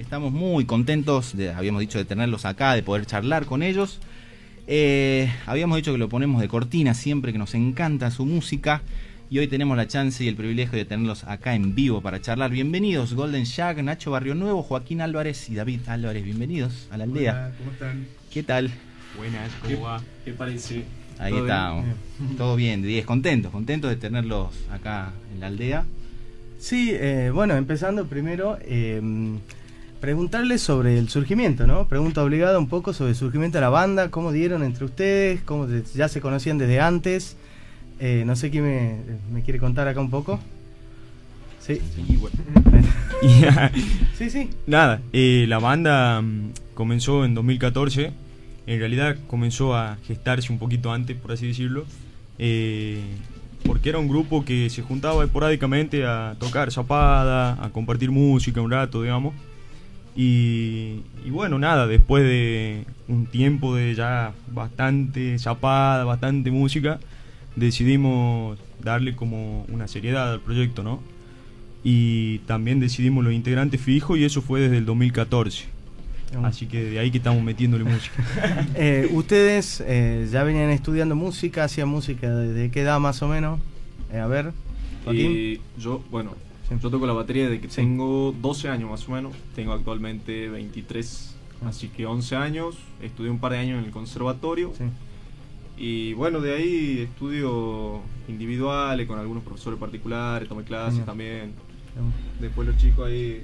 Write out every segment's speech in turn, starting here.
Estamos muy contentos, de, habíamos dicho, de tenerlos acá, de poder charlar con ellos. Eh, habíamos dicho que lo ponemos de cortina siempre, que nos encanta su música. Y hoy tenemos la chance y el privilegio de tenerlos acá en vivo para charlar. Bienvenidos, Golden Shag, Nacho Barrio Nuevo, Joaquín Álvarez y David Álvarez. Bienvenidos a la aldea. Hola, ¿cómo están? ¿Qué tal? Buenas, ¿cómo va? ¿Qué parece? Ahí ¿Todo estamos. Todo bien, 10, contentos, contentos de tenerlos acá en la aldea. Sí, eh, bueno, empezando primero, eh, preguntarles sobre el surgimiento, ¿no? Pregunta obligada un poco sobre el surgimiento de la banda, cómo dieron entre ustedes, cómo de- ya se conocían desde antes. Eh, no sé quién me, me quiere contar acá un poco. Sí, bueno. Sí, sí. nada, eh, la banda mm, comenzó en 2014. En realidad comenzó a gestarse un poquito antes, por así decirlo. eh, porque era un grupo que se juntaba esporádicamente a tocar zapada, a compartir música un rato, digamos. Y, y bueno, nada, después de un tiempo de ya bastante zapada, bastante música, decidimos darle como una seriedad al proyecto, ¿no? Y también decidimos los integrantes fijos y eso fue desde el 2014. Así que de ahí que estamos metiéndole música. Eh, ¿Ustedes eh, ya venían estudiando música, hacían música desde qué edad más o menos? Eh, a ver, Joaquín. Y yo, bueno. Yo toco la batería desde que Sí. tengo 12 años más o menos. Tengo actualmente 23, Ah. así que 11 años. Estudié un par de años en el conservatorio. Sí. Y bueno, de ahí estudio individuales con algunos profesores particulares, tomé clases Genial. también. Después los chicos ahí...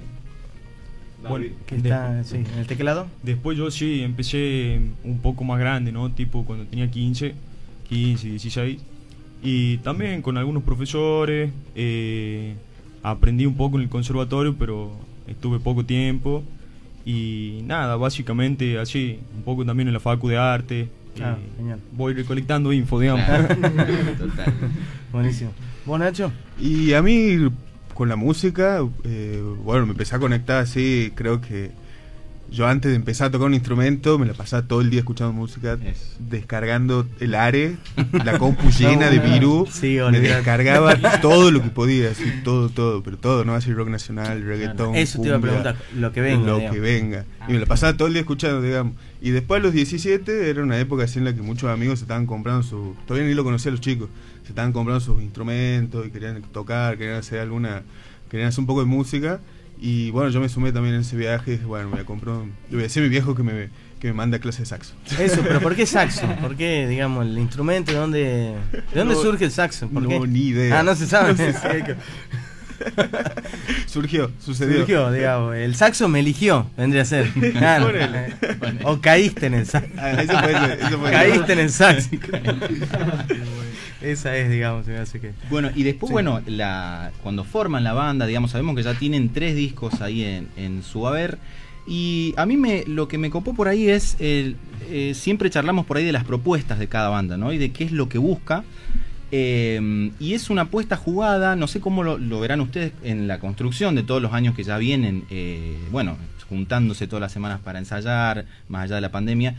Bueno, ¿Qué está sí, en el teclado? Después yo sí empecé un poco más grande, ¿no? Tipo cuando tenía 15, 15, 16. Y también con algunos profesores. eh, aprendí un poco en el conservatorio, pero estuve poco tiempo. Y nada, básicamente así. Un poco también en la facu de arte. Ah, eh, genial. voy recolectando info, digamos. Claro, total. Buenísimo. ¿Vos, Nacho? Y a mí, con la música, eh, bueno, me empecé a conectar así, creo que yo antes de empezar a tocar un instrumento, me la pasaba todo el día escuchando música, Eso. descargando el Are, la compu llena de virus, Sí, me descargaba todo lo que podía, así, todo, todo, pero todo, no así rock nacional, reggaetón, Eso te iba a preguntar, lo que venga. lo digamos. que venga. Y me la pasaba todo el día escuchando, digamos. Y después a los 17 era una época así en la que muchos amigos se estaban comprando su... Todavía ni lo conocía a los chicos. Se estaban comprando sus instrumentos y querían tocar, querían hacer alguna... Querían hacer un poco de música. Y bueno, yo me sumé también en ese viaje y dije, bueno, me un- Le voy a decir a mi viejo que me, que me manda clases de saxo. Eso, pero ¿por qué saxo? ¿Por qué, digamos, el instrumento? ¿De dónde, de dónde No, surge el saxo? ¿Por no, qué? ni idea. Ah, no se sabe. No se sabe. Surgió, sucedió. Surgió, digamos. El saxo me eligió, vendría a ser. Claro. O caíste en el saxo. Ah, eso puede ser, eso puede ser. Caíste en el saxo. Esa es, digamos, que. Bueno, y después, Sí. bueno, la, cuando forman la banda, digamos, sabemos que ya tienen tres discos ahí en, en su haber. Y a mí me, lo que me copó por ahí es, el, eh, siempre charlamos por ahí de las propuestas de cada banda, ¿no? Y de qué es lo que busca. Eh, y es una apuesta jugada, no sé cómo lo, lo verán ustedes en la construcción de todos los años que ya vienen, eh, bueno, juntándose todas las semanas para ensayar, más allá de la pandemia.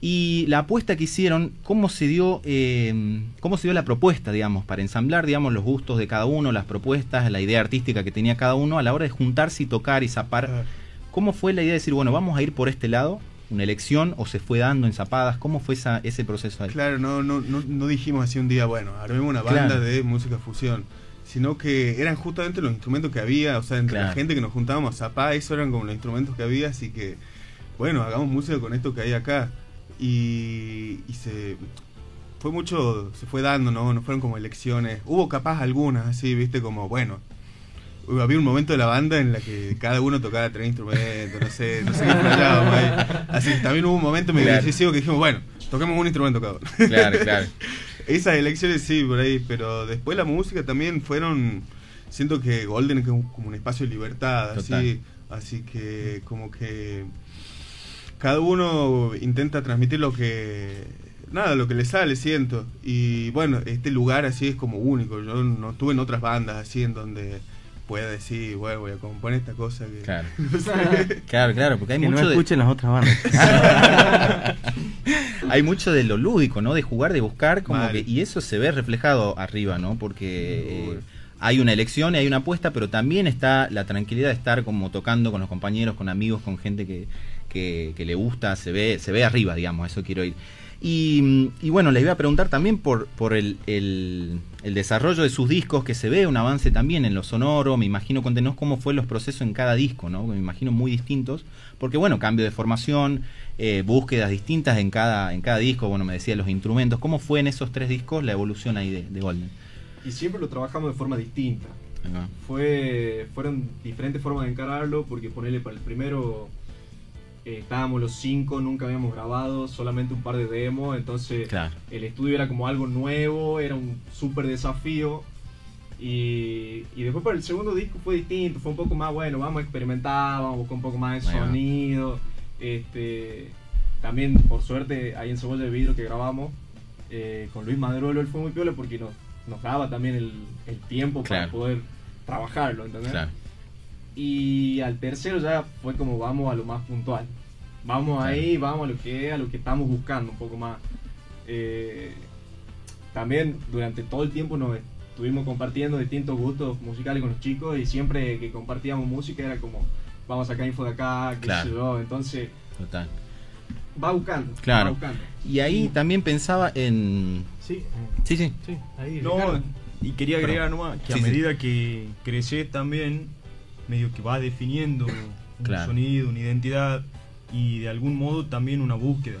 Y la apuesta que hicieron, cómo se dio, eh, cómo se dio la propuesta, digamos, para ensamblar, digamos, los gustos de cada uno, las propuestas, la idea artística que tenía cada uno a la hora de juntarse y tocar y zapar. ¿Cómo fue la idea de decir, bueno, vamos a ir por este lado, una elección, o se fue dando en zapadas? ¿Cómo fue esa, ese proceso ahí? Claro, no, no, no, no dijimos así un día, bueno, armemos una banda Claro. de música fusión, sino que eran justamente los instrumentos que había, o sea, entre la gente que nos juntábamos a zapar, eso eran como los instrumentos que había, así que, bueno, hagamos música con esto que hay acá. Y, y se fue mucho, se fue dando, ¿no? No fueron como elecciones. Hubo capaz algunas, así, viste, como, bueno, había un momento de la banda en la que cada uno tocaba tres instrumentos, no sé, no sé qué flasheábamos ahí. Así que también hubo un momento medio Claro. decisivo que dijimos, bueno, toquemos un instrumento cada uno. Claro, claro. Esas elecciones sí, por ahí, pero después la música también fueron, siento que Golden es como como un espacio de libertad, Total. así, así que como que cada uno intenta transmitir lo que, nada, lo que le sale, siento, y bueno, este lugar así es como único, yo no estuve en otras bandas así en donde pueda decir, bueno, voy a componer esta cosa que... Claro. no sé. Claro, claro, porque hay que mucho no de- escuchen las otras bandas. hay mucho de lo lúdico, ¿no? De jugar, de buscar, como que, y eso se ve reflejado arriba, ¿no? Porque eh, hay una elección y hay una apuesta, pero también está la tranquilidad de estar como tocando con los compañeros, con amigos, con gente que, que, que le gusta, se ve, se ve arriba, digamos, eso quiero ir. Y, y bueno, les iba a preguntar también por, por el, el- el desarrollo de sus discos, que se ve un avance también en lo sonoro, me imagino, contenos cómo fue los procesos en cada disco, ¿no? Me imagino muy distintos, porque bueno, cambio de formación, eh, búsquedas distintas en cada, en cada disco, bueno, me decía los instrumentos, ¿cómo fue en esos tres discos la evolución ahí de, de Golden? Y siempre lo trabajamos de forma distinta. Fue, fueron diferentes formas de encararlo, porque ponerle para el primero eh, estábamos los cinco, nunca habíamos grabado, solamente un par de demos, entonces Claro. el estudio era como algo nuevo, era un súper desafío. Y, y después para el segundo disco fue distinto, fue un poco más bueno, vamos a experimentar, vamos a buscar un poco más de sonido. Este, también, por suerte, ahí en Cebolla de Vidrio que grabamos eh, con Luis Madrolo, él fue muy piola porque nos, nos daba también el, el tiempo para poder trabajarlo, ¿entendés? Claro. Y al tercero ya fue como vamos a lo más puntual. Vamos Claro. ahí, vamos a lo que a lo que estamos buscando un poco más. Eh, también durante todo el tiempo nos estuvimos compartiendo distintos gustos musicales con los chicos y siempre que compartíamos música era como vamos a sacar info de acá, qué Claro. sé yo. Entonces Total. va buscando. Claro. Va buscando. Y ahí también pensaba en... Sí, eh, Sí, sí. sí, ahí. No, y quería agregar nomás que Sí, a sí. medida que creces también, medio que va definiendo un Claro. sonido, una identidad y de algún modo también una búsqueda.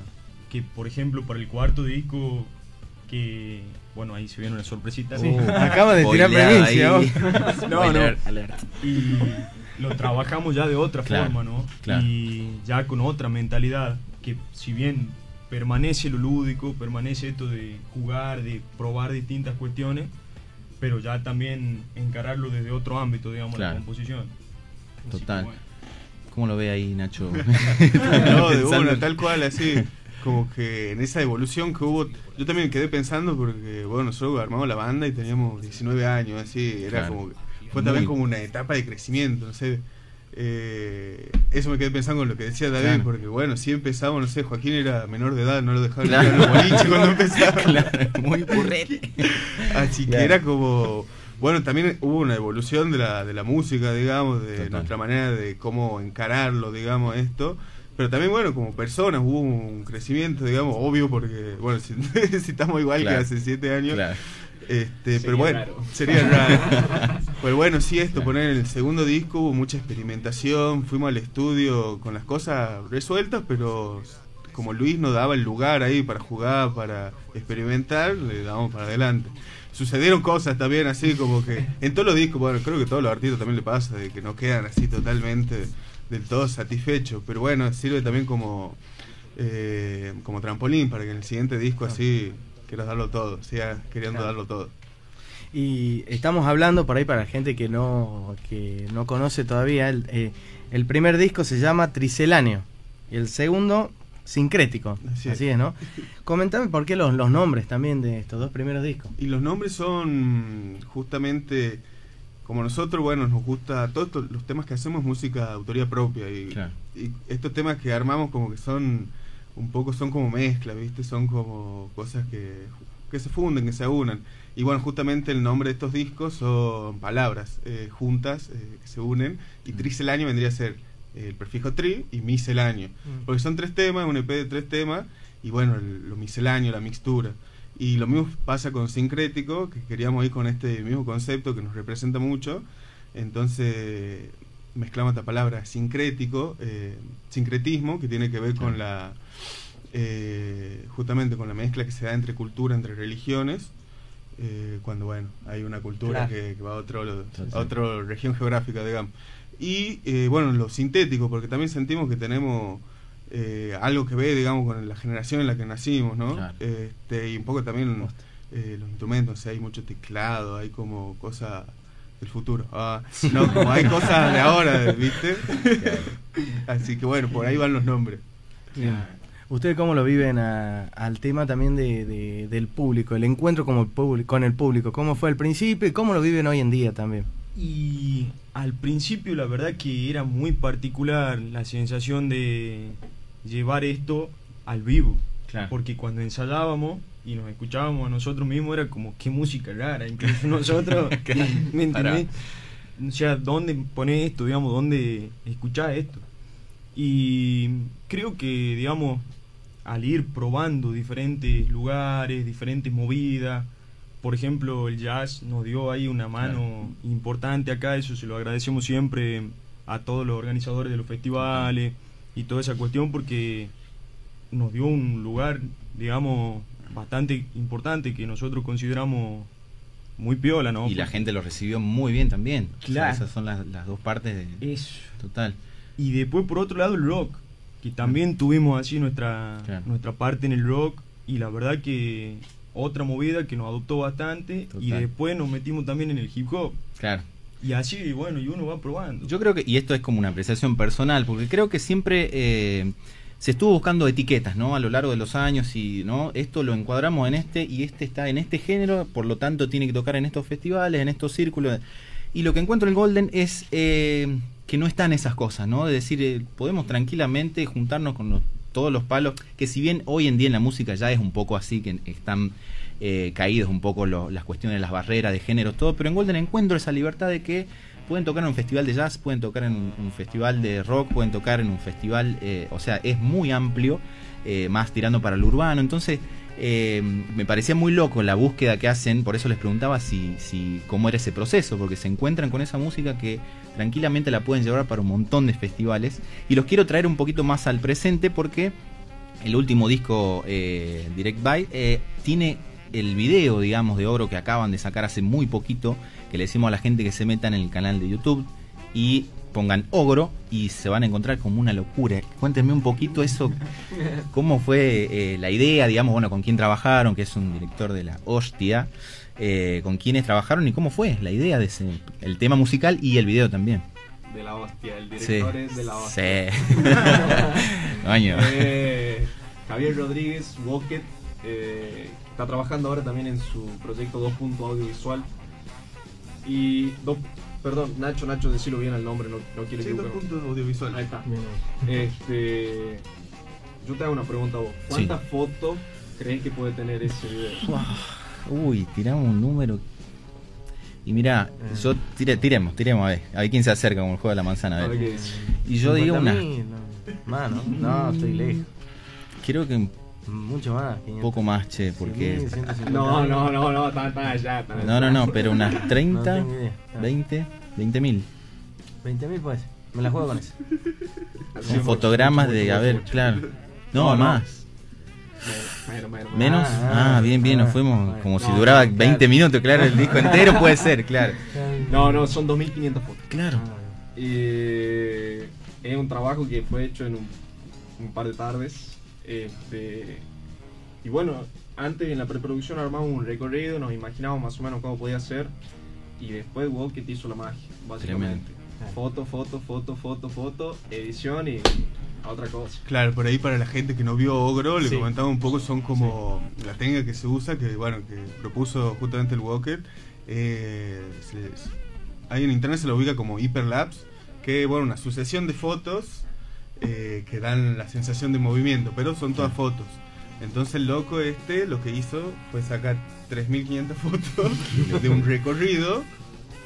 Que por ejemplo para el cuarto disco, que bueno, ahí se viene una sorpresita. Sí, Uh, acaba de tirar primicia. No, no. Y lo trabajamos ya de otra Claro, forma, ¿no? claro. Y ya con otra mentalidad, que si bien permanece lo lúdico, permanece esto de jugar, de probar distintas cuestiones, pero ya también encararlo desde otro ámbito, digamos, Claro. la composición. Así que, Total. bueno. ¿Cómo lo ve ahí, Nacho? No, de una, tal cual, así. Como que en esa evolución que hubo, yo también quedé pensando porque, bueno, nosotros armamos la banda y teníamos 19 años, así, era Claro. como, que- fue también Muy- como una etapa de crecimiento, no sé. Eh, eso me quedé pensando con lo que decía David, Claro. porque bueno, si empezamos, no sé, Joaquín era menor de edad, no lo dejaban Claro. ir a los boliches cuando empezaba. Claro, muy burrete. Así que era como. Bueno, también hubo una evolución de la, de la música, digamos, de Total. nuestra manera de cómo encararlo, digamos, esto. Pero también, bueno, como personas hubo un crecimiento, digamos, obvio, porque, bueno, si, si estamos igual Claro. que hace siete años, Claro. este, Sería pero bueno, raro. sería raro. pero bueno, sí, esto, poner en el segundo disco hubo mucha experimentación, fuimos al estudio con las cosas resueltas, pero como Luis nos daba el lugar ahí para jugar, para experimentar, le damos para adelante. Sucedieron cosas también así como que en todos los discos, bueno, creo que a todos los artistas también le pasa, de que no quedan así totalmente del todo satisfechos, pero bueno, sirve también como eh, como trampolín para que en el siguiente disco así quieras darlo todo, sigas queriendo Claro. darlo todo. Y estamos hablando por ahí para la gente que no, que no conoce todavía. El, eh, el primer disco se llama Triceláneo y el segundo Sincrético. Así Así, es. es, ¿no? Comentame por qué los, los nombres también de estos dos primeros discos. Y los nombres son justamente como nosotros, bueno, nos gusta todos estos- los temas que hacemos música de autoría propia y, Claro. y estos temas que armamos como que son un poco son como mezcla, ¿viste? Son como cosas que, que se funden, que se aunan. Y bueno, justamente el nombre de estos discos son palabras eh, juntas eh, que se unen y tricelanio vendría a ser el prefijo tri y misceláneo. Porque son tres temas, un EP de tres temas, y bueno, el- lo misceláneo, la mixtura. Y lo mismo pasa con sincrético, que queríamos ir con este mismo concepto que nos representa mucho. Entonces mezclamos esta palabra sincrético, eh, sincretismo, que tiene que ver con la eh, justamente con la mezcla que se da entre cultura, entre religiones. eh, cuando bueno, hay una cultura Claro. que, que va a otro, a otra región geográfica, digamos. Y eh, bueno, lo sintético, porque también sentimos que tenemos eh, algo que ver, digamos, con la generación en la que nacimos, ¿no? Claro. Este, y un poco también eh, los instrumentos, o sea, hay mucho teclado, hay como cosas del futuro. Ah, no, como hay cosas de ahora, ¿viste? Así que bueno, por ahí van los nombres. ¿Ustedes cómo lo viven a- al tema también de, de- del público, el encuentro como el público, con el público? ¿Cómo fue al principio y cómo lo viven hoy en día también? Y al principio la verdad que era muy particular la sensación de llevar esto al vivo. Claro. Porque cuando ensayábamos y nos escuchábamos a nosotros mismos, era como, qué música rara, incluso nosotros, ¿me entendés? O sea, ¿dónde pones esto, digamos, dónde escuchás esto? Y creo que, digamos, al ir probando diferentes lugares, diferentes movidas, por ejemplo, el jazz nos dio ahí una mano importante acá, eso se lo agradecemos siempre a todos los organizadores de los festivales y toda esa cuestión porque nos dio un lugar, digamos, bastante importante que nosotros consideramos muy piola, ¿no? Y la gente lo recibió muy bien también. Claro. esas son las, las dos partes de... Eso. Total. Y después, por otro lado, el rock, que también tuvimos así nuestra, Claro. nuestra parte en el rock y la verdad que otra movida que nos adoptó bastante y después nos metimos también en el hip hop. Claro. Y así, bueno, y uno va probando. Yo creo que, y esto es como una apreciación personal, porque creo que siempre eh, se estuvo buscando etiquetas, ¿no? A lo largo de los años y, ¿no? Esto lo encuadramos en este y este está en este género, por lo tanto tiene que tocar en estos festivales, en estos círculos. Y lo que encuentro en Golden es eh, que no están esas cosas, ¿no? De decir, eh, podemos tranquilamente juntarnos con los- todos los palos, que si bien hoy en día en la música ya es un poco así, que están eh, caídos un poco las cuestiones, las barreras de géneros, todo, pero en Golden encuentro esa libertad de que pueden tocar en un festival de jazz, pueden tocar en un, un festival de rock, pueden tocar en un festival, eh, o sea, es muy amplio, eh, más tirando para lo urbano, entonces eh, me parecía muy loco la búsqueda que hacen, por eso les preguntaba si, si cómo era ese proceso, porque se encuentran con esa música que tranquilamente la pueden llevar para un montón de festivales, y los quiero traer un poquito más al presente porque el último disco eh, Direct By eh, tiene el video, digamos, de oro que acaban de sacar hace muy poquito, que le decimos a la gente que se metan en el canal de YouTube y pongan Ogro y se van a encontrar como una locura. Cuéntenme un poquito eso, cómo fue eh, la idea, digamos, bueno, con quién trabajaron, que es un director de la Hostia, eh, con quiénes trabajaron y cómo fue la idea de ese, el tema musical y el video también. De la hostia, el Sí. director es de la hostia. Sí. Eh, Javier Rodríguez Wocket eh, está trabajando ahora también en su proyecto 2. Audiovisual. Y. perdón, Nacho, Nacho, decirlo bien el nombre, no, no quiero Sí, puntos audiovisuales. Ahí está. Este. Yo te hago una pregunta a vos. ¿Cuántas fotos crees que puede tener ese video? Uy, tiramos un número. Y mira, yo tire, tiremos, tiremos a ver, a ver quién se acerca con el juego de la manzana. A A ver ver. qué dice. Y yo digo una, 50.000, no. Más, ¿no? No, estoy lejos. creo que un Mucho más. poco más, che, porque... 100.000, 150.000. No, no, no, no, está, está allá. está allá. No, no, no, pero unas No 30, tengo idea. Ah, 20, 20 mil. 20.000 puede ser. Me la juego con eso. Con fotogramas mucho, de, mucho, a ver, mucho. claro. No, No, no. más. Menos, menos. Ah, Ah, bien, bien, nos ah, fuimos bueno. como si No, duraba no, 20 claro. minutos, claro, el disco entero puede ser, claro. No, no, son 2.500 fotos. Claro. Eh, es un trabajo que fue hecho en un, un par de tardes. Este, y bueno, antes en la preproducción armamos un recorrido, nos imaginábamos más o menos cómo podía ser. Y después Walket hizo la magia, básicamente. Foto, foto, foto, foto, foto, edición y a otra cosa. Claro, por ahí para la gente que no vio Ogro, le Sí. comentaba un poco, son como la técnica que se usa, que bueno, que propuso justamente el Walker. Eh, se- ahí en internet se lo ubica como hyperlapse, que bueno, una sucesión de fotos eh, que dan la sensación de movimiento, pero son todas fotos. Entonces el loco este lo que hizo fue sacar 3.500 fotos de un recorrido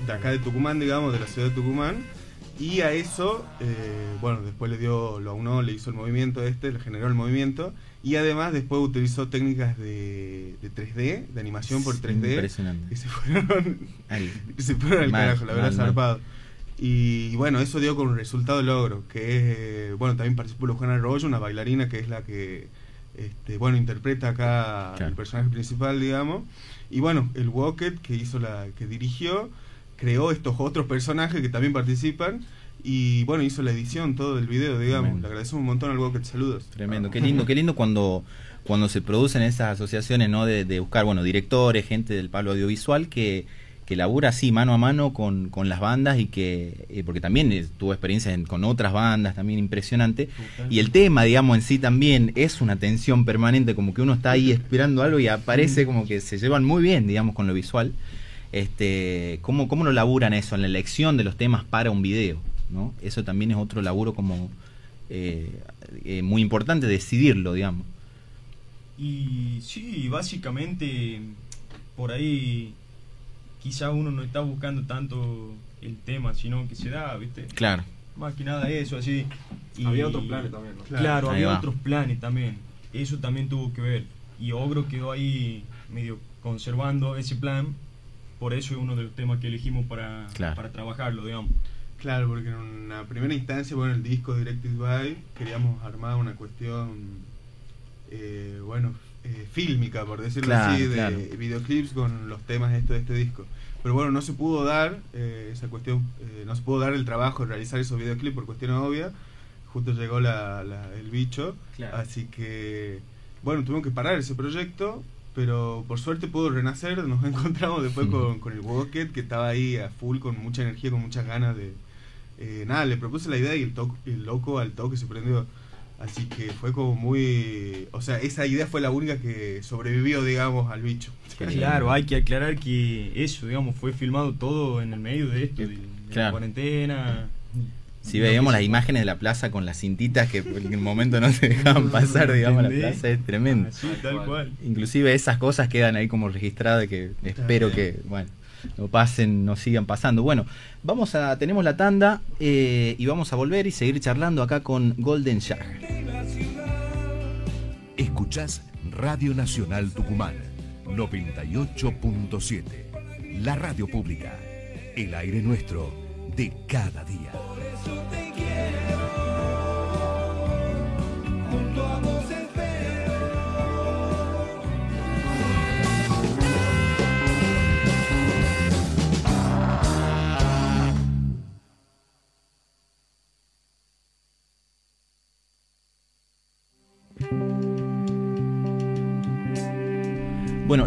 de acá de Tucumán, digamos, de la ciudad de Tucumán. Y a eso, eh, bueno, después le dio, lo aunó, le hizo el movimiento este, le generó el movimiento. Y además después utilizó técnicas de, de 3D, de animación por 3D. Impresionante. Y se fueron, y se fueron al Mal, carajo, la verdad, mal, mal. Y, bueno, eso dio con un resultado logro, que es, eh, bueno, también participó Lujana Arroyo, una bailarina que es la que, este, bueno, interpreta acá Claro. el personaje principal, digamos. Y bueno, el Wocket que hizo la, que dirigió, creó estos otros personajes que también participan. Y bueno, hizo la edición, todo del video, digamos. Tremendo. Le agradecemos un montón al Wocket, saludos. Tremendo, qué lindo, qué lindo cuando, cuando se producen esas asociaciones, ¿no? De, de buscar, bueno, directores, gente del palo audiovisual que, que labura así mano a mano con, con las bandas y que, eh, porque también eh, tuvo experiencia en- con otras bandas, también impresionante. Y el tema, digamos, en sí también es una tensión permanente, como que uno está ahí esperando algo y aparece como que se llevan muy bien, digamos, con lo visual. Este, ¿cómo, ¿Cómo lo laburan eso en la elección de los temas para un video? ¿no? Eso también es otro laburo como eh, muy importante decidirlo, digamos. Y sí, básicamente por ahí quizá uno no está buscando tanto el tema, sino que se da, ¿viste? Claro. Más que nada eso, así. Y- Había otros planes también, ¿no? Claro, había va. otros planes también. Eso también tuvo que ver. Y Ogro quedó ahí medio conservando ese plan. Por eso es uno de los temas que elegimos para, Claro. para trabajarlo, digamos. Claro, porque en una primera instancia, bueno, el disco Directed By, queríamos armar una cuestión, eh, bueno, eh, fílmica, por decirlo Claro, así, de claro. videoclips con los temas esto de este disco. Pero bueno, no se pudo dar eh, esa cuestión, eh, no se pudo dar el trabajo de realizar esos videoclips por cuestiones obvias. Justo llegó la, la- el bicho, Claro. así que, bueno, tuvimos que parar ese proyecto, pero por suerte pudo renacer. Nos encontramos después con, con el Wocket, que estaba ahí a full, con mucha energía, con muchas ganas de, eh, nada, le propuse la idea y el, to- el loco al toque se prendió. Así que fue como muy... O sea, esa idea fue la única que sobrevivió, digamos, al bicho. Claro, hay que aclarar que eso, digamos, fue filmado todo en el medio de esto, de, de Claro. la cuarentena. Si veíamos las imágenes de la plaza con las cintitas que en el momento no se dejaban pasar, digamos, la plaza es tremendo. Así, tal cual. Inclusive esas cosas quedan ahí como registradas que espero que, bueno, no pasen, no sigan pasando. Bueno, vamos a, tenemos la tanda eh, y vamos a volver y seguir charlando acá con Golden Shag. Escuchás Radio Nacional Tucumán 98.7. La radio pública. El aire nuestro de cada día.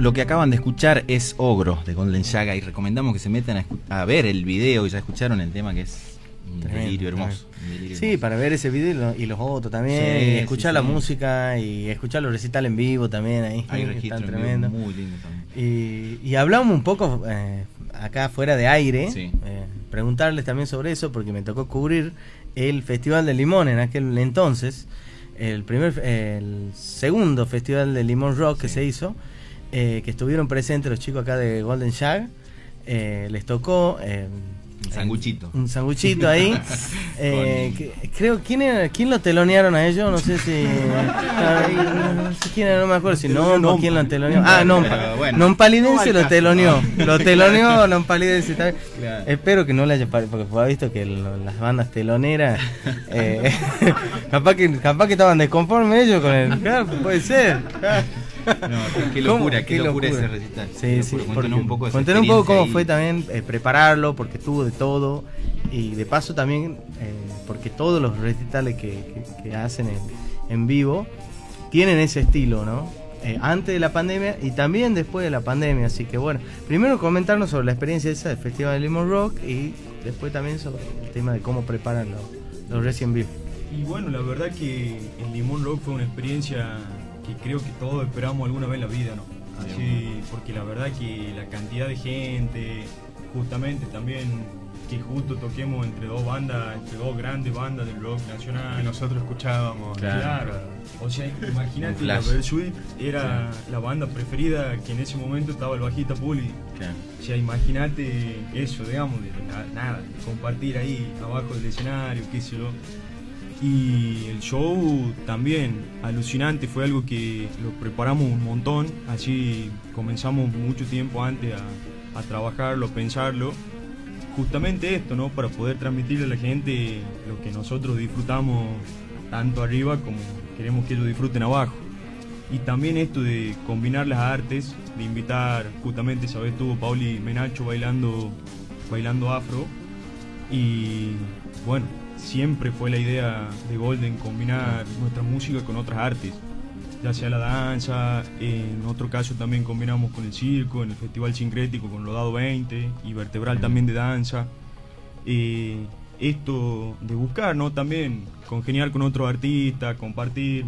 Lo que acaban de escuchar es Ogro de Golden Shaga y recomendamos que se metan a, a ver el video y ya escucharon el tema que es un Tremendo, delirio hermoso. un delirio Sí, hermoso. para ver ese video y, lo- y los otros también, Sí, y escuchar sí, la sí. música y escuchar los recitales en vivo también ahí. Hay están registro en vivo tremendos. muy lindo también. Y, y hablamos un poco eh, acá fuera de aire, eh, preguntarles también sobre eso, porque me tocó cubrir el Festival de Limón en aquel entonces, el primer, el segundo Festival de Limón Rock que se hizo, eh, que estuvieron presentes los chicos acá de Golden Shag, eh, les tocó... eh, Un sanguchito. un sanguchito ahí. Eh, que- creo, ¿quién, era, ¿quién lo telonearon a ellos? No sé si. No sé quién era, no me acuerdo si no, o quién lo teloneó. Ah, no, Pero bueno. Nompalidense No lo teloneó. Lo teloneó Nompalidense. también. Claro. Espero que no le haya porque fue visto que lo- las bandas teloneras. eh, capaz, que, capaz que estaban desconformes ellos con el. Claro, puede ser. No, qué locura, qué, Qué locura, locura. ese recital. Sí, sí. Cuéntanos un poco cuéntanos un poco cómo fue también eh, prepararlo, porque tuvo de todo. Y de paso también, eh, porque todos los recitales que, que- que hacen en, en vivo tienen ese estilo, ¿no? Eh, antes de la pandemia y también después de la pandemia. Así que bueno, primero comentarnos sobre la experiencia esa del Festival de Limón Rock y después también sobre el tema de cómo preparan los, los recién vivos. Y bueno, la verdad que el Limón Rock fue una experiencia que creo que todos esperamos alguna vez en la vida, ¿no? Así, porque la verdad que la cantidad de gente, justamente también que justo toquemos entre dos bandas, entre dos grandes bandas del rock nacional. Que nosotros escuchábamos. Claro. Claro. O sea, imagínate, la flash. Versuit era la banda preferida que en ese momento estaba el bajista Puli. Claro. O sea, imagínate eso, digamos, de na- nada, compartir ahí abajo del escenario, qué sé yo. Y el show también, alucinante, fue algo que lo preparamos un montón, así comenzamos mucho tiempo antes a, a trabajarlo, pensarlo. Justamente esto, ¿no? Para poder transmitirle a la gente lo que nosotros disfrutamos tanto arriba como queremos que ellos disfruten abajo. Y también esto de combinar las artes, de invitar, justamente esa vez estuvo Pauli Menacho bailando, bailando afro. Y bueno, siempre fue la idea de Golden combinar nuestra música con otras artes, ya sea la danza, en otro caso también combinamos con el circo, en el Festival Sincrético con Lodado 20 y Vertebral también de danza. Eh, esto de buscar, ¿no? También congeniar con otros artistas, compartir.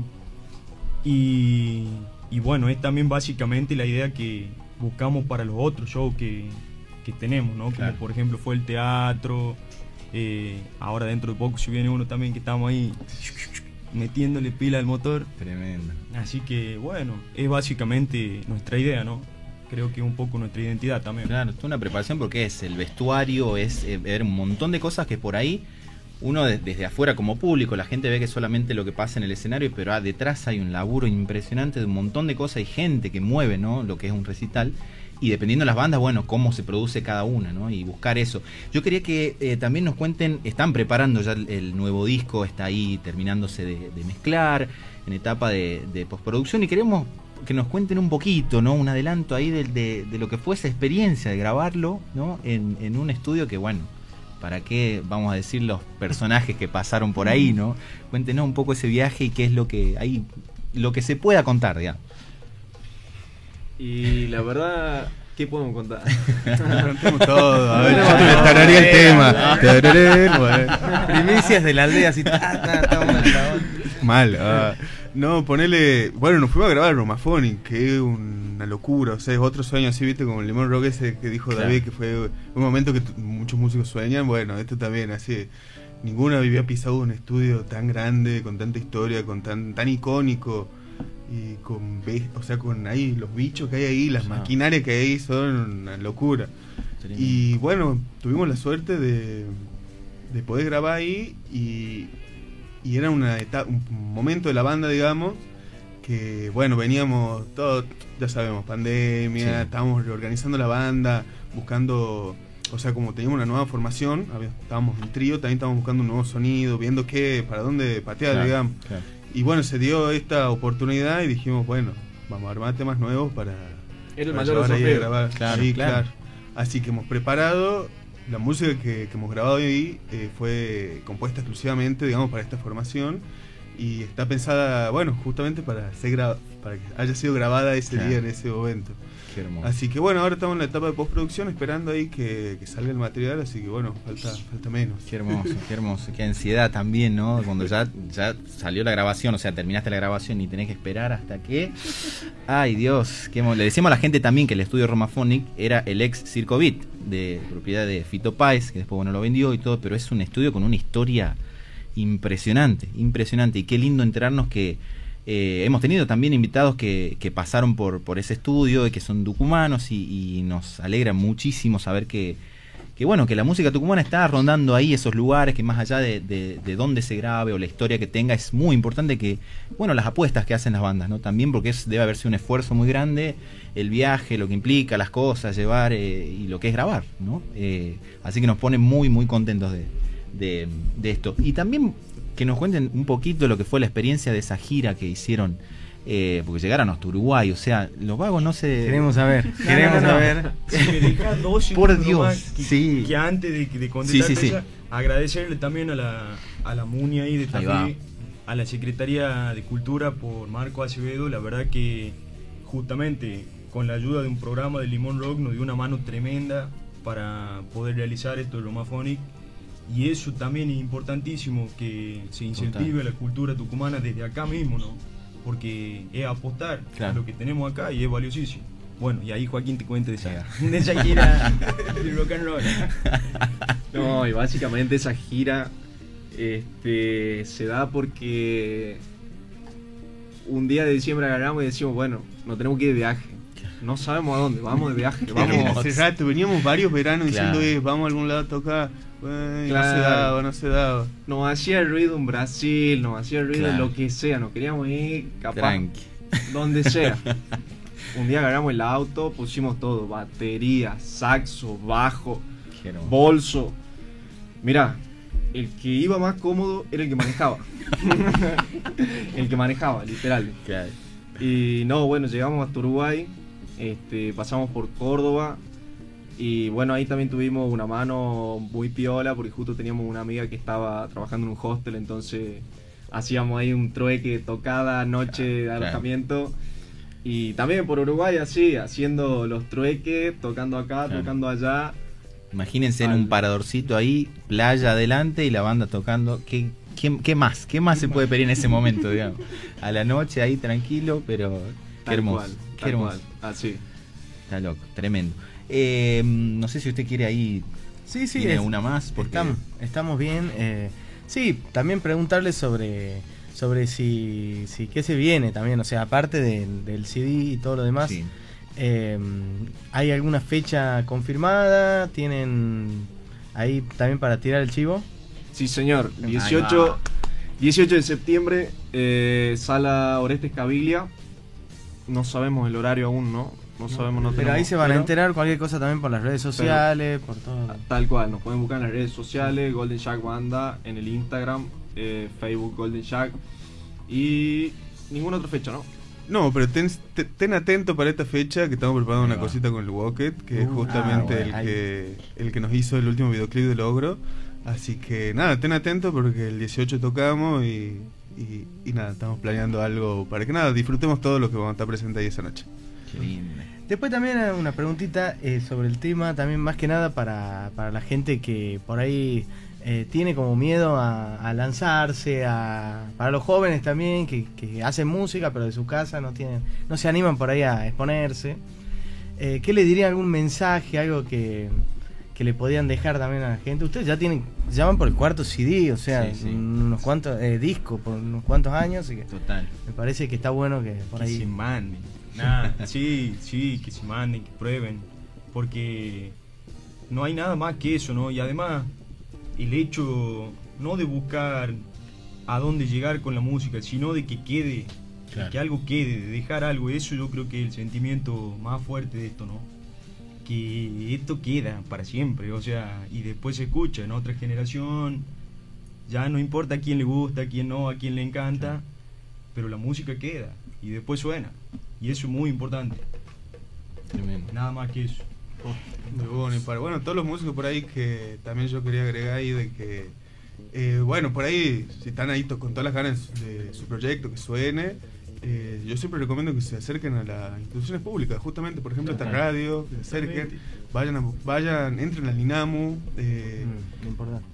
Y, y bueno, es también básicamente la idea que buscamos para los otros shows que, que tenemos, ¿no? Claro. Como por ejemplo fue el teatro. eh, ahora dentro de poco si viene uno también que estamos ahí metiéndole pila al motor. Tremendo. Así que bueno, es básicamente nuestra idea, ¿no? Creo que un poco nuestra identidad también. Claro, es una preparación porque es el vestuario, es eh, ver un montón de cosas que por ahí uno de- desde afuera como público, la gente ve que solamente lo que pasa en el escenario, pero ah, detrás hay un laburo impresionante de un montón de cosas y gente que mueve, ¿no? Lo que es un recital. Y dependiendo de las bandas, bueno, cómo se produce cada una, ¿no? Y buscar eso. Yo quería que eh, también nos cuenten, están preparando ya el, nuevo disco, está ahí terminándose de, de mezclar, en etapa de, de postproducción, y queremos que nos cuenten un poquito, ¿no? Un adelanto ahí de, de- de lo que fue esa experiencia de grabarlo, ¿no? En, en un estudio que, bueno, ¿para qué vamos a decir los personajes que pasaron por ahí, ¿no? Cuéntenos un poco ese viaje y qué es lo que ahí, lo que se pueda contar, digamos. Y la verdad, ¿qué podemos contar? Contemos todo, a ver, yo te tararía el tema. Tararé, bueno. Primicias de la aldea, así. ta, ta. Mal. ah. No, ponele. Bueno, nos fuimos a grabar Romaphonic, que es una locura. O sea, es otro sueño así, viste, como el Limón Rock ese que dijo Claro. David, que fue un momento que muchos músicos sueñan. Bueno, esto también, así. Ninguno había pisado un estudio tan grande, con tanta historia, con tan, tan icónico. Y con, o sea, con ahí los bichos que hay ahí, las Claro. maquinarias que hay ahí son una locura. Y bueno, tuvimos la suerte de, de poder grabar ahí y, y era una etapa, un momento de la banda, digamos, que bueno, veníamos todos, ya sabemos, pandemia, Sí. estábamos reorganizando la banda, buscando, o sea, como teníamos una nueva formación, había- estábamos en trío, también estábamos buscando un nuevo sonido, viendo qué, para dónde patear, Claro, digamos. claro. Y bueno, se dio esta oportunidad y dijimos, bueno, vamos a armar temas nuevos para, Era el para mayor llevar ahí a desafío. grabar. Claro, Sí, claro. claro. Así que hemos preparado, la música que, hemos grabado ahí eh, fue compuesta exclusivamente, digamos, para esta formación y está pensada, bueno, justamente para ser para que haya sido grabada ese Claro. día, en ese momento. Qué hermoso. Así que bueno, ahora estamos en la etapa de postproducción esperando ahí que, que salga el material, así que bueno, falta, falta menos. Qué hermoso, qué hermoso. Qué ansiedad también, ¿no? Cuando ya, ya salió la grabación, o sea, terminaste la grabación y tenés que esperar hasta que. Ay, Dios. Qué Le decíamos a la gente también que el estudio Romaphonic era el ex Circo Beat, de propiedad de Fito Páez, que después bueno lo vendió y todo, pero es un estudio con una historia impresionante, impresionante. Y qué lindo enterarnos que. eh, hemos tenido también invitados que, que pasaron por, por ese estudio y que son tucumanos y, nos alegra muchísimo saber que, que bueno, que la música tucumana está rondando ahí esos lugares que más allá de, de, de dónde se grabe o la historia que tenga, es muy importante que, bueno, las apuestas que hacen las bandas, ¿no? También porque es, debe haberse un esfuerzo muy grande, el viaje, lo que implica, las cosas, llevar eh, y lo que es grabar, ¿no? Eh, así que nos pone muy, muy contentos de, de, de esto. Y también que nos cuenten un poquito lo que fue la experiencia de esa gira que hicieron, eh, porque llegaron hasta Uruguay, o sea, los vagos no se... Queremos saber, queremos no, no. saber. Si me dejas dos Por Dios, que, sí. que antes de, de contestar Sí, sí, sí. esa, agradecerle también a la, a la MUNI ahí de Ahí a la Secretaría de Cultura por Marco Acevedo, la verdad que justamente con la ayuda de un programa de Limón Rock nos dio una mano tremenda para poder realizar esto de Lomafonic y eso también es importantísimo que se incentive la cultura tucumana desde acá mismo, ¿no? Porque es apostar Claro. a lo que tenemos acá y es valiosísimo. Bueno, y ahí Joaquín te cuente de esa, de esa gira de rock and roll. No, y básicamente esa gira este, se da porque un día de diciembre agarramos y decimos, bueno, nos tenemos que ir de viaje. No sabemos a dónde, vamos de viaje, vamos. Hace rato, veníamos varios veranos Claro. diciendo, "Eh, vamos a algún lado a tocar. Bueno, No se daba, no se daba. Nos hacía ruido en Brasil, nos hacía ruido Claro. lo que sea, nos queríamos ir capaz Tranqui. donde sea. Un día agarramos el auto, pusimos todo, batería, saxo, bajo, bolso. Mira, el que iba más cómodo era el que manejaba. el que manejaba, literal. Claro. Y no, bueno, llegamos hasta Uruguay, este, pasamos por Córdoba y bueno, ahí también tuvimos una mano muy piola porque justo teníamos una amiga que estaba trabajando en un hostel, entonces hacíamos ahí un trueque, tocada, noche de alojamiento. Y también por Uruguay así, haciendo los trueques, tocando acá, tocando allá. Imagínense en un paradorcito ahí, playa adelante y la banda tocando. ¿Qué, qué, qué más? ¿Qué más se puede pedir en ese momento, digamos? A la noche ahí tranquilo, pero qué Tal hermoso. qué hermoso. cual, así. Está loco, tremendo. Eh, no sé si usted quiere ahí. Sí, sí, tiene es- una más. Porque Estamos, estamos bien. eh, sí, también preguntarle sobre, sobre si, si qué se viene también, o sea, aparte de- del CD y todo lo demás. Sí. eh, ¿Hay alguna fecha confirmada? ¿Tienen ahí también para tirar el chivo? Sí, señor. Ahí 18, va. 18 de septiembre, eh, sala Orestes Cabilia. No sabemos el horario aún, ¿no? No sabemos, no Pero tenemos- ahí se van a enterar cualquier cosa también por las redes sociales, por todo. Tal cual, nos pueden buscar en las redes sociales, Golden Shack Banda, en el Instagram, eh, Facebook Golden Shack y ninguna otra fecha, ¿no? No, pero ten, te- ten atento para esta fecha que estamos preparando Ahí una va. cosita con el Wocket, que es Uh, justamente ah, el, que, el que nos hizo el último videoclip de Logro. Así que nada, ten atento porque el 18 tocamos y, y, y nada, estamos planeando algo para que nada, disfrutemos todo lo que vamos a estar presentes ahí esa noche. Qué lindo. Después también una preguntita eh, sobre el tema, también más que nada para, para la gente que por ahí eh, tiene como miedo a, a lanzarse, a, para los jóvenes también que, que hacen música pero de su casa no tienen, no se animan por ahí a exponerse. Eh, ¿Qué le diría algún mensaje, algo que, que le podían dejar también a la gente? Ustedes ya tienen, ya van por el cuarto CD, o sea, Sí, sí. unos cuantos eh, discos por unos cuantos años, así que Total. me parece que está bueno que por ahí. manden. Nada, sí, sí, que se manden, que prueben. Porque no hay nada más que eso, ¿no? Y además, el hecho no de buscar a dónde llegar con la música, sino de que quede, de que algo quede, de dejar algo. Eso yo creo que es el sentimiento más fuerte de esto, ¿no? Que esto queda para siempre, o sea, y después se escucha en otra generación. Ya no importa a quién le gusta, a quién no, a quién le encanta, pero la música queda y después suena. Y eso es muy importante. Tremendo. Nada más que eso. Muy bueno, y para bueno, todos los músicos por ahí que también yo quería agregar ahí de que, eh, bueno, por ahí, si están ahí con todas las ganas de su proyecto, que suene, eh, yo siempre recomiendo que se acerquen a las instituciones públicas, justamente, por ejemplo, a esta radio, que se acerquen, vayan, a, vayan entren al INAMU, eh, Mm, importante.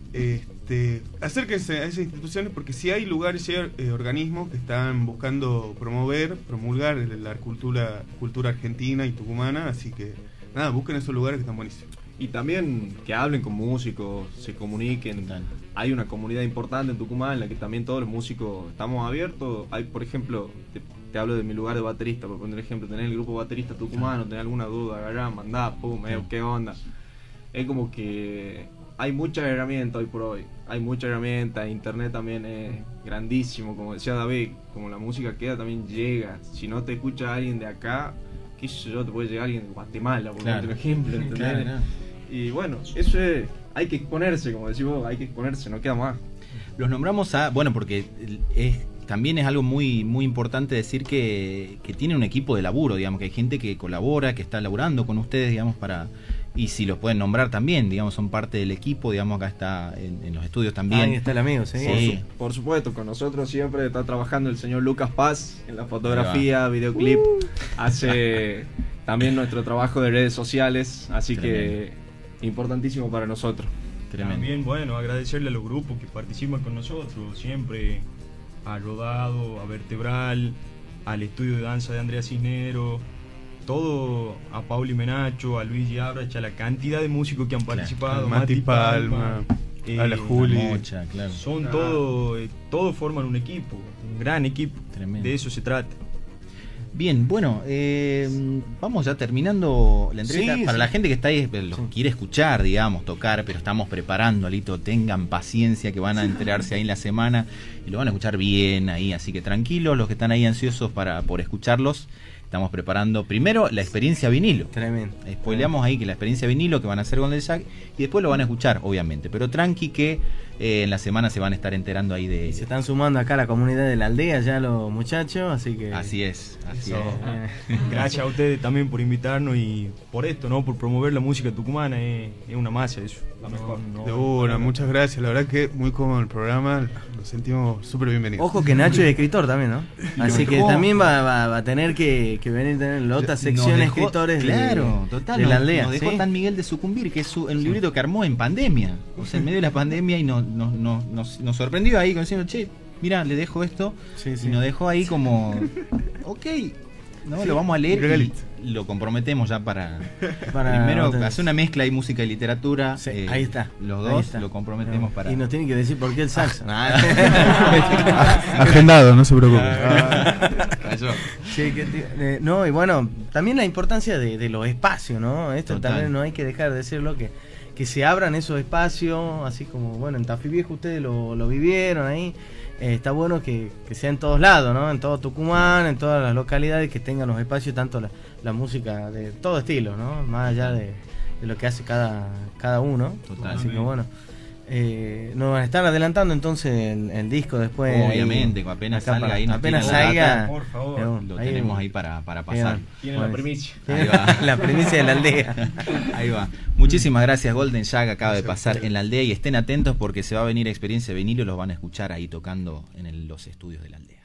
Este, acérquense a esas instituciones porque si hay lugares y eh, organismos que están buscando promover, promulgar la cultura, cultura argentina y tucumana, así que nada, busquen esos lugares que están buenísimos. Y también que hablen con músicos, se comuniquen. Total. Hay una comunidad importante en Tucumán en la que también todos los músicos estamos abiertos. Hay, por ejemplo, te, te hablo de mi lugar de baterista, por poner ejemplo, tener el grupo baterista tucumano, tener alguna duda, agarrá, mandá, pum, eh, qué onda. Es como que hay muchas herramientas hoy por hoy. Hay muchas herramientas, internet también es grandísimo, como decía David, como la música queda también llega. Si no te escucha alguien de acá, qué sé yo, te puede llegar alguien de Guatemala, por Claro. ejemplo, claro. Y bueno, eso es, hay que exponerse, como decís vos, hay que exponerse, no queda más. Los nombramos a. Bueno, porque es, también es algo muy, muy importante decir que, que tiene un equipo de laburo, digamos, que hay gente que colabora, que está laburando con ustedes, digamos, para. Y si los pueden nombrar también, digamos, son parte del equipo, digamos, acá está en, en los estudios también. Ahí está el amigo, sí. Sí. Por, su- por supuesto, con nosotros siempre está trabajando el señor Lucas Paz en la fotografía, videoclip, hace también nuestro trabajo de redes sociales, así que importantísimo para nosotros. Tremendo. También, bueno, agradecerle a los grupos que participan con nosotros, siempre a Rodado, a Vertebral, al estudio de danza de Andrea Cisnero, todo a Pauli Menacho, a Luigi Abracha, la cantidad de músicos que han participado, Mati Palma, eh, a la Juli. Mocha, claro. Son Ah. todo, eh, todos forman un equipo, un gran equipo. Tremendo. De eso se trata. Bien, bueno, eh, vamos ya terminando la entrevista. Sí, Para sí. la gente que está ahí, los quiere escuchar, digamos, tocar, pero estamos preparando, Alito, tengan paciencia que van a enterarse ahí en la semana y lo van a escuchar bien ahí, así que tranquilos, los que están ahí ansiosos para por escucharlos, estamos preparando primero la experiencia vinilo. Tremendo. Spoileamos ahí que la experiencia vinilo que van a hacer con el Jack y después lo van a escuchar, obviamente, pero tranqui que eh, en la semana se van a estar enterando ahí de... Y se están sumando acá a la comunidad de la aldea ya los muchachos, así que. Así es, así Eso. es. Eh, Gracias a ustedes también por invitarnos y por esto, ¿no? Por promover la música tucumana, es, es una masa eso. La mejor. De una, muchas gracias, la verdad que muy cómodo el programa, nos sentimos súper bienvenidos. Ojo que Nacho es escritor también, ¿no? Así que también va, va- va a tener que, que venir a tener la otra sección de dejó- escritores de- claro, total, de la aldea. Nos dejó ¿sí? Tan Miguel de Sucumbir, que es su, un librito que armó en pandemia. O sea, en medio de la pandemia y nos, nos, nos, nos, nos sorprendió ahí con diciendo, che, mira, le dejo esto. Sí, sí. Y nos dejó ahí como, ok. No, lo vamos a leer y lo comprometemos ya para, Para- primero hacer una mezcla de música y literatura. Sí, eh, ahí está. Los dos está. lo comprometemos No, para. Y nos tienen que decir por qué el saxo. Nada. Agendado, no se preocupe. Cayó. Sí, que eh, no, y bueno, también la importancia de, de los espacios, ¿no? Esto Total. también no hay que dejar de decirlo, que, que se abran esos espacios, así como, bueno, en Tafí Viejo ustedes lo, lo vivieron ahí. Eh, está bueno que, que sea en todos lados, ¿no? En todo Tucumán, en todas las localidades, que tengan los espacios, tanto la, la música de todo estilo, ¿no? Más allá de, de lo que hace cada, cada uno. Total. Así que bueno. Eh, nos van a estar adelantando entonces el, el disco después. Obviamente, ahí, apenas salga para- ahí nos Apenas salga. data, por favor. eh, Lo ahí- tenemos ahí para, para pasar. Tienen la primicia. Ahí va. la primicia de la aldea. Ahí va. Muchísimas gracias, Golden Shag acaba de pasar en la aldea y estén atentos porque se va a venir experiencia de vinilo, los van a escuchar ahí tocando en el- los estudios de la aldea.